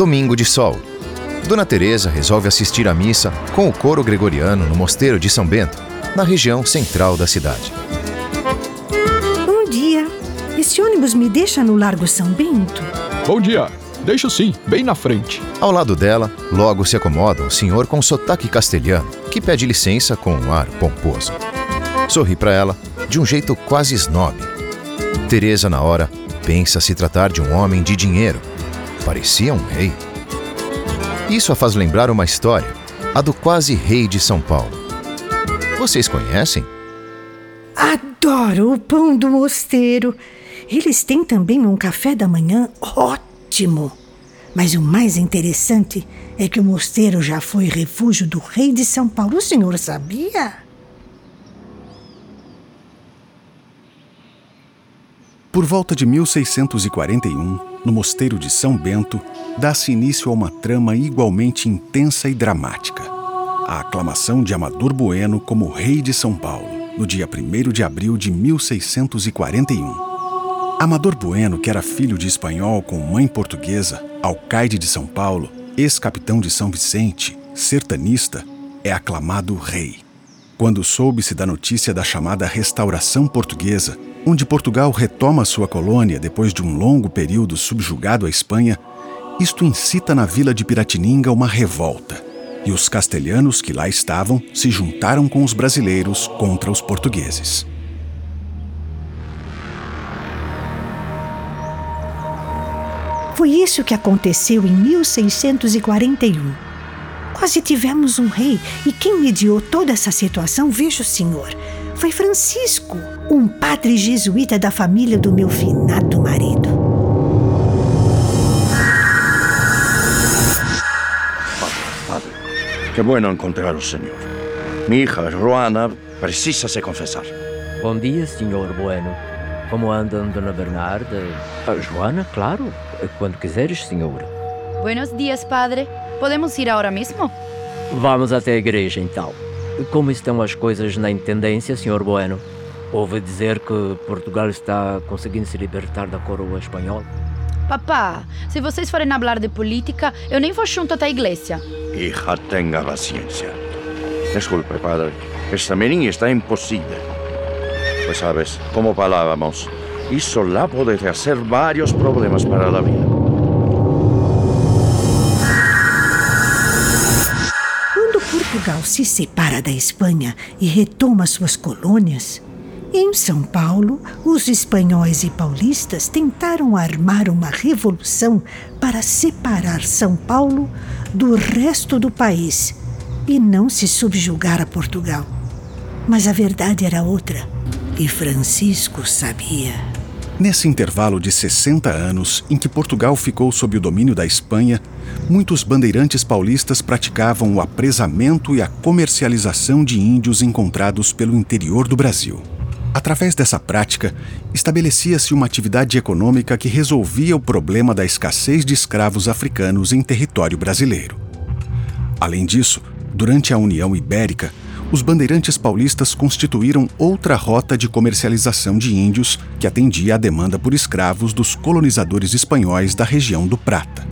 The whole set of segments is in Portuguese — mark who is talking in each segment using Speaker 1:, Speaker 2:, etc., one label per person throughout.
Speaker 1: Domingo de sol. Dona Teresa resolve assistir à missa com o coro gregoriano no mosteiro de São Bento, na região central da cidade.
Speaker 2: Bom dia. Esse ônibus me deixa no Largo São Bento?
Speaker 3: Bom dia. Deixa sim, bem na frente.
Speaker 1: Ao lado dela, logo se acomoda um senhor com sotaque castelhano, que pede licença com um ar pomposo. Sorri para ela, de um jeito quase snob. Teresa, na hora, pensa se tratar de um homem de dinheiro. Parecia um rei. Isso a faz lembrar uma história, a do quase rei de São Paulo. Vocês conhecem?
Speaker 2: Adoro o pão do mosteiro. Eles têm também um café da manhã ótimo. Mas o mais interessante é que o mosteiro já foi refúgio do rei de São Paulo. O senhor sabia?
Speaker 4: Por volta de 1641, no mosteiro de São Bento, dá-se início a uma trama igualmente intensa e dramática. A aclamação de Amador Bueno como rei de São Paulo, no dia 1 de abril de 1641. Amador Bueno, que era filho de espanhol com mãe portuguesa, alcaide de São Paulo, ex-capitão de São Vicente, sertanista, é aclamado rei. Quando soube-se da notícia da chamada Restauração Portuguesa, onde Portugal retoma sua colônia depois de um longo período subjugado à Espanha, isto incita na vila de Piratininga uma revolta, e os castelhanos que lá estavam se juntaram com os brasileiros contra os portugueses.
Speaker 2: Foi isso que aconteceu em 1641. Quase tivemos um rei, e quem mediou toda essa situação, veja o senhor, foi Francisco, um padre jesuíta da família do meu finado marido.
Speaker 5: Padre, qué bueno encontrar al Señor. Mi hija, Joana, precisa se confesar.
Speaker 6: Bom dia, senhor Bueno. Como andam, dona Bernarda? A Joana, claro. Quando quiseres, senhor.
Speaker 7: Buenos días, padre. ¿Podemos ir ahora mismo?
Speaker 6: Vamos até a igreja, então. Como estão as coisas na intendência, senhor Bueno? Ouvi dizer que Portugal está conseguindo se libertar da coroa espanhola.
Speaker 7: Papá, se vocês forem falar de política, eu nem vou junto até a igreja.
Speaker 5: Hija, tenga paciencia. Disculpe, padre. Esta menina está imposible. Pues sabes, como falábamos, eso la puede hacer varios problemas para la vida.
Speaker 2: Portugal se separa da Espanha e retoma suas colônias, em São Paulo, os espanhóis e paulistas tentaram armar uma revolução para separar São Paulo do resto do país e não se subjugar a Portugal. Mas a verdade era outra, e Francisco sabia.
Speaker 4: Nesse intervalo de 60 anos em que Portugal ficou sob o domínio da Espanha, muitos bandeirantes paulistas praticavam o apresamento e a comercialização de índios encontrados pelo interior do Brasil. Através dessa prática, estabelecia-se uma atividade econômica que resolvia o problema da escassez de escravos africanos em território brasileiro. Além disso, durante a União Ibérica, os bandeirantes paulistas constituíram outra rota de comercialização de índios que atendia à demanda por escravos dos colonizadores espanhóis da região do Prata.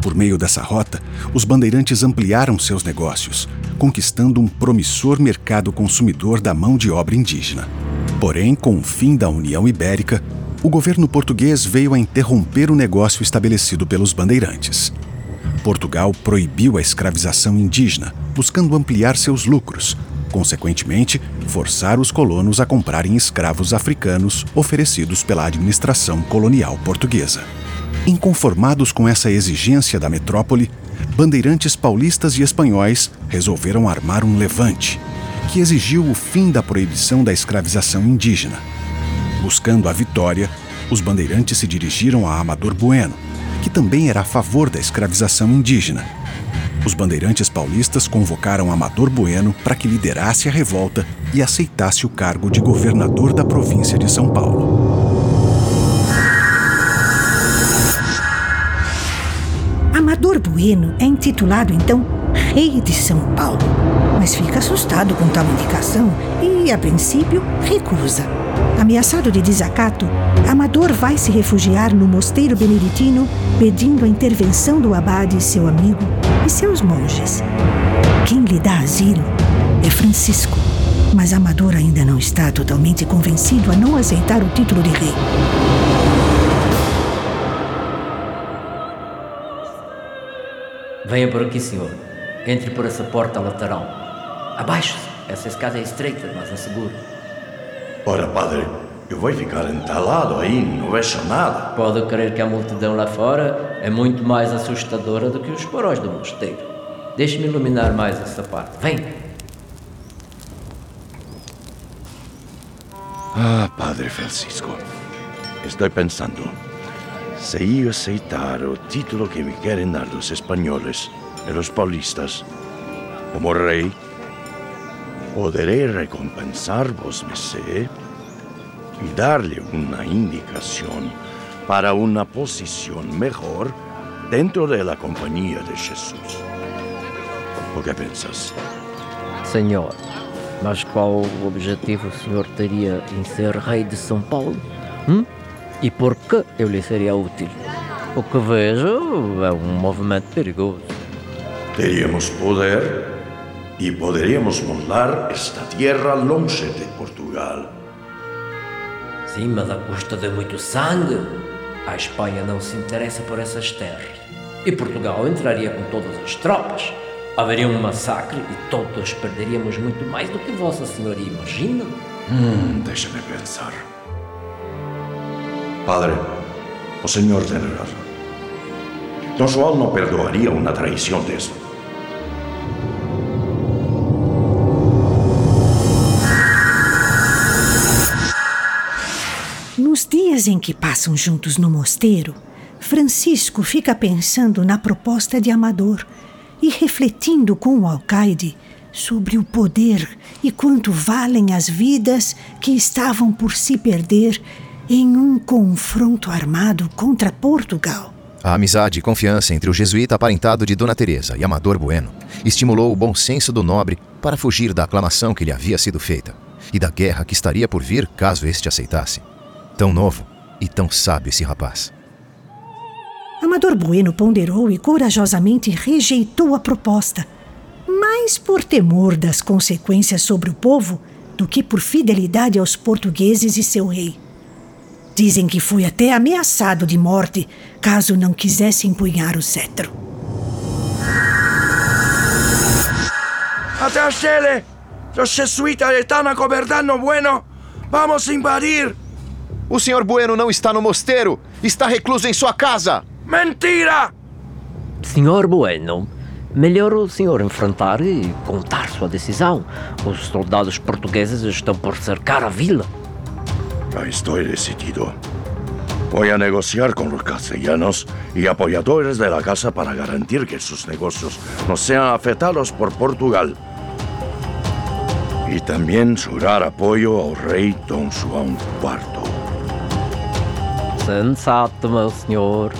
Speaker 4: Por meio dessa rota, os bandeirantes ampliaram seus negócios, conquistando um promissor mercado consumidor da mão de obra indígena. Porém, com o fim da União Ibérica, o governo português veio a interromper o negócio estabelecido pelos bandeirantes. Portugal proibiu a escravização indígena, buscando ampliar seus lucros, consequentemente, forçar os colonos a comprarem escravos africanos oferecidos pela administração colonial portuguesa. Inconformados com essa exigência da metrópole, bandeirantes paulistas e espanhóis resolveram armar um levante, que exigiu o fim da proibição da escravização indígena. Buscando a vitória, os bandeirantes se dirigiram a Amador Bueno, que também era a favor da escravização indígena. Os bandeirantes paulistas convocaram Amador Bueno para que liderasse a revolta e aceitasse o cargo de governador da província de São Paulo.
Speaker 2: Amador Bueno é intitulado então Rei de São Paulo, mas fica assustado com tal indicação e, a princípio, recusa. Ameaçado de desacato, Amador vai se refugiar no mosteiro beneditino, pedindo a intervenção do abade, seu amigo, e seus monges. Quem lhe dá asilo é Francisco, mas Amador ainda não está totalmente convencido a não aceitar o título de rei.
Speaker 6: Venha por aqui, senhor. Entre por essa porta lateral. Abaixo-se. Essa escada é estreita, mas é seguro.
Speaker 5: Ora, padre, eu vou ficar entalado aí, não vejo nada.
Speaker 6: Pode crer que a multidão lá fora é muito mais assustadora do que os porões do mosteiro. Deixe-me iluminar mais essa parte. Vem!
Speaker 5: Ah, Padre Francisco, estou pensando. Se eu aceitar o título que me querem dar os espanhóis e os paulistas como rei, poderei recompensar-vos, Messé, e dar-lhe uma indicação para uma posição melhor dentro da companhia de Jesus. O que pensas?
Speaker 6: Senhor, mas qual objetivo o senhor teria em ser rei de São Paulo? Hum? E por que eu lhe seria útil? O que vejo é um movimento perigoso.
Speaker 5: Teríamos poder e poderíamos moldar esta terra longe de Portugal.
Speaker 6: Sim, mas à custa de muito sangue. A Espanha não se interessa por essas terras. E Portugal entraria com todas as tropas. Haveria um massacre e todos perderíamos muito mais do que Vossa Senhoria imagina.
Speaker 5: Hum, deixa-me pensar. Padre, o senhor razão. Dom João não perdoaria uma traição dessa.
Speaker 2: Dias em que passam juntos no mosteiro, Francisco fica pensando na proposta de Amador e refletindo com o alcaide sobre o poder e quanto valem as vidas que estavam por se perder em um confronto armado contra Portugal.
Speaker 1: A amizade e confiança entre o jesuíta aparentado de Dona Teresa e Amador Bueno estimulou o bom senso do nobre para fugir da aclamação que lhe havia sido feita e da guerra que estaria por vir caso este aceitasse. Tão novo e tão sábio esse rapaz.
Speaker 2: Amador Bueno ponderou e corajosamente rejeitou a proposta, mais por temor das consequências sobre o povo do que por fidelidade aos portugueses e seu rei. Dizem que foi até ameaçado de morte caso não quisesse empunhar o cetro.
Speaker 5: Até Chile! Os jesuítas estão governando bueno! Vamos invadir!
Speaker 1: O senhor Bueno não está no mosteiro! Está recluso em sua casa!
Speaker 5: Mentira!
Speaker 6: Senhor Bueno, melhor o senhor enfrentar e contar sua decisão. Os soldados portugueses estão por cercar a vila.
Speaker 5: Já estou decidido. Vou a negociar com os castelhanos e apoiadores da casa para garantir que seus negócios não sejam afetados por Portugal. E também jurar apoio ao rei Dom João IV.
Speaker 6: Sensato, meu senhor.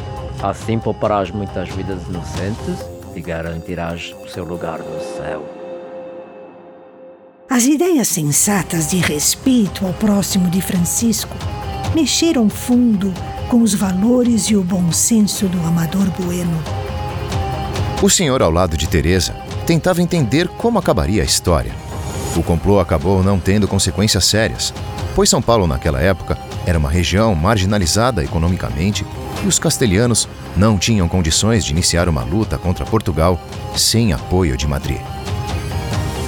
Speaker 6: Assim pouparás muitas vidas inocentes e garantirás o seu lugar no céu.
Speaker 2: As ideias sensatas de respeito ao próximo de Francisco mexeram fundo com os valores e o bom senso do amador Bueno.
Speaker 1: O senhor, ao lado de Teresa, tentava entender como acabaria a história. O complô acabou não tendo consequências sérias, pois São Paulo, naquela época, era uma região marginalizada economicamente e os castelhanos não tinham condições de iniciar uma luta contra Portugal sem apoio de Madrid.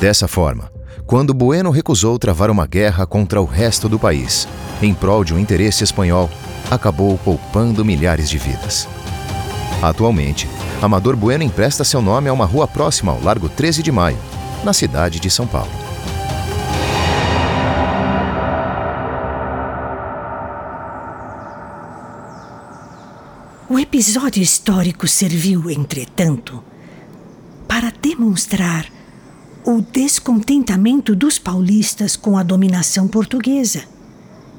Speaker 1: Dessa forma, quando Bueno recusou travar uma guerra contra o resto do país, em prol de um interesse espanhol, acabou poupando milhares de vidas. Atualmente, Amador Bueno empresta seu nome a uma rua próxima ao Largo 13 de Maio, na cidade de São Paulo.
Speaker 2: Episódio histórico serviu, entretanto, para demonstrar o descontentamento dos paulistas com a dominação portuguesa.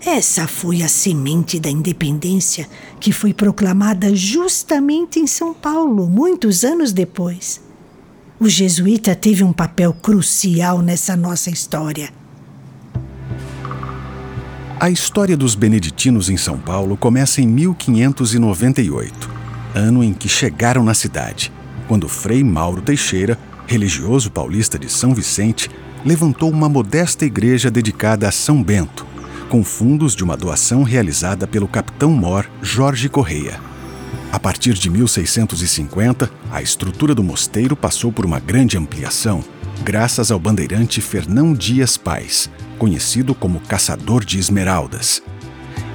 Speaker 2: Essa foi a semente da independência que foi proclamada justamente em São Paulo, muitos anos depois. O jesuíta teve um papel crucial nessa nossa história.
Speaker 4: A história dos beneditinos em São Paulo começa em 1598, ano em que chegaram na cidade, quando Frei Mauro Teixeira, religioso paulista de São Vicente, levantou uma modesta igreja dedicada a São Bento, com fundos de uma doação realizada pelo capitão-mor Jorge Correia. A partir de 1650, a estrutura do mosteiro passou por uma grande ampliação, graças ao bandeirante Fernão Dias Pais, conhecido como Caçador de Esmeraldas.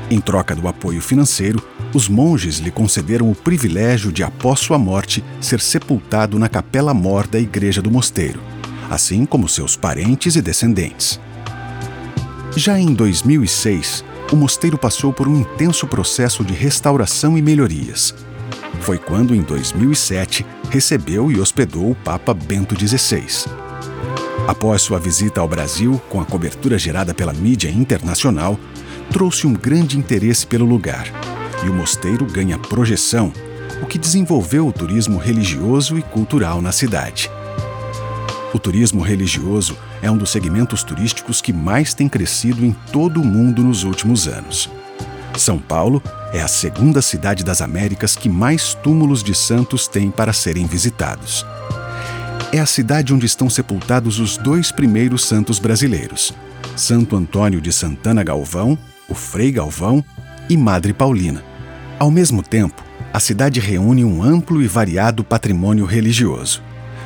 Speaker 4: Em troca do apoio financeiro, os monges lhe concederam o privilégio de, após sua morte, ser sepultado na capela mor da igreja do mosteiro, assim como seus parentes e descendentes. Já em 2006, o mosteiro passou por um intenso processo de restauração e melhorias. Foi quando, em 2007, recebeu e hospedou o Papa Bento XVI. Após sua visita ao Brasil, com a cobertura gerada pela mídia internacional, trouxe um grande interesse pelo lugar e o mosteiro ganha projeção, o que desenvolveu o turismo religioso e cultural na cidade. O turismo religioso é um dos segmentos turísticos que mais tem crescido em todo o mundo nos últimos anos. São Paulo é a segunda cidade das Américas que mais túmulos de santos tem para serem visitados. É a cidade onde estão sepultados os dois primeiros santos brasileiros: Santo Antônio de Santana Galvão, o Frei Galvão, e Madre Paulina. Ao mesmo tempo, a cidade reúne um amplo e variado patrimônio religioso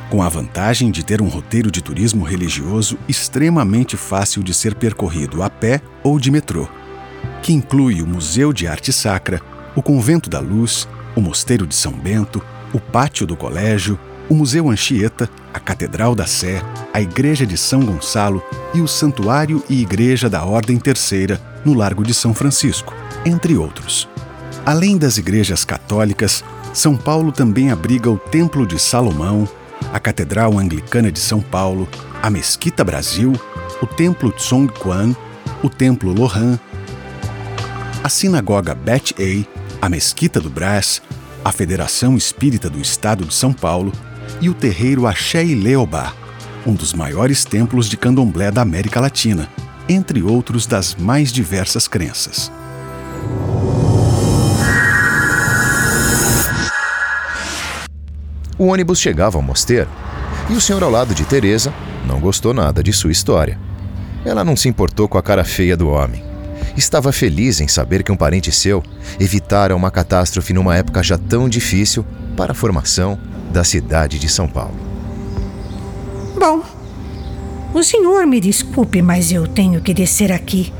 Speaker 4: com a vantagem de ter um roteiro de turismo religioso extremamente fácil de ser percorrido a pé ou de metrô, que inclui o Museu de Arte Sacra, o Convento da Luz, o Mosteiro de São Bento, o Pátio do Colégio, o Museu Anchieta, a Catedral da Sé, a Igreja de São Gonçalo e o Santuário e Igreja da Ordem Terceira, no Largo de São Francisco, entre outros. Além das igrejas católicas, São Paulo também abriga o Templo de Salomão, a Catedral Anglicana de São Paulo, a Mesquita Brasil, o Templo Tsong o Templo Lohan, a Sinagoga Bet A, a Mesquita do Brás, a Federação Espírita do Estado de São Paulo e o terreiro Axé e Leobá, um dos maiores templos de candomblé da América Latina, entre outros das mais diversas crenças.
Speaker 1: O ônibus chegava ao mosteiro e o senhor ao lado de Teresa não gostou nada de sua história. Ela não se importou com a cara feia do homem. Estava feliz em saber que um parente seu evitara uma catástrofe numa época já tão difícil para a formação da cidade de São Paulo.
Speaker 2: Bom, o senhor me desculpe, mas eu tenho que descer aqui.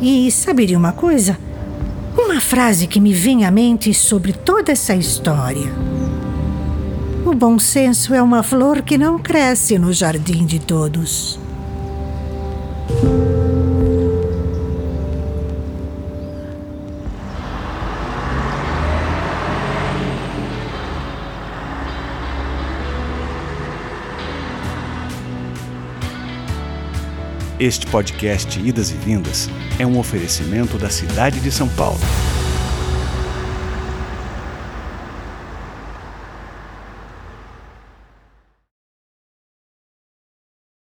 Speaker 2: E sabe de uma coisa? Uma frase que me vem à mente sobre toda essa história. O bom senso é uma flor que não cresce no jardim de todos.
Speaker 4: Este podcast Idas e Vindas é um oferecimento da cidade de São Paulo.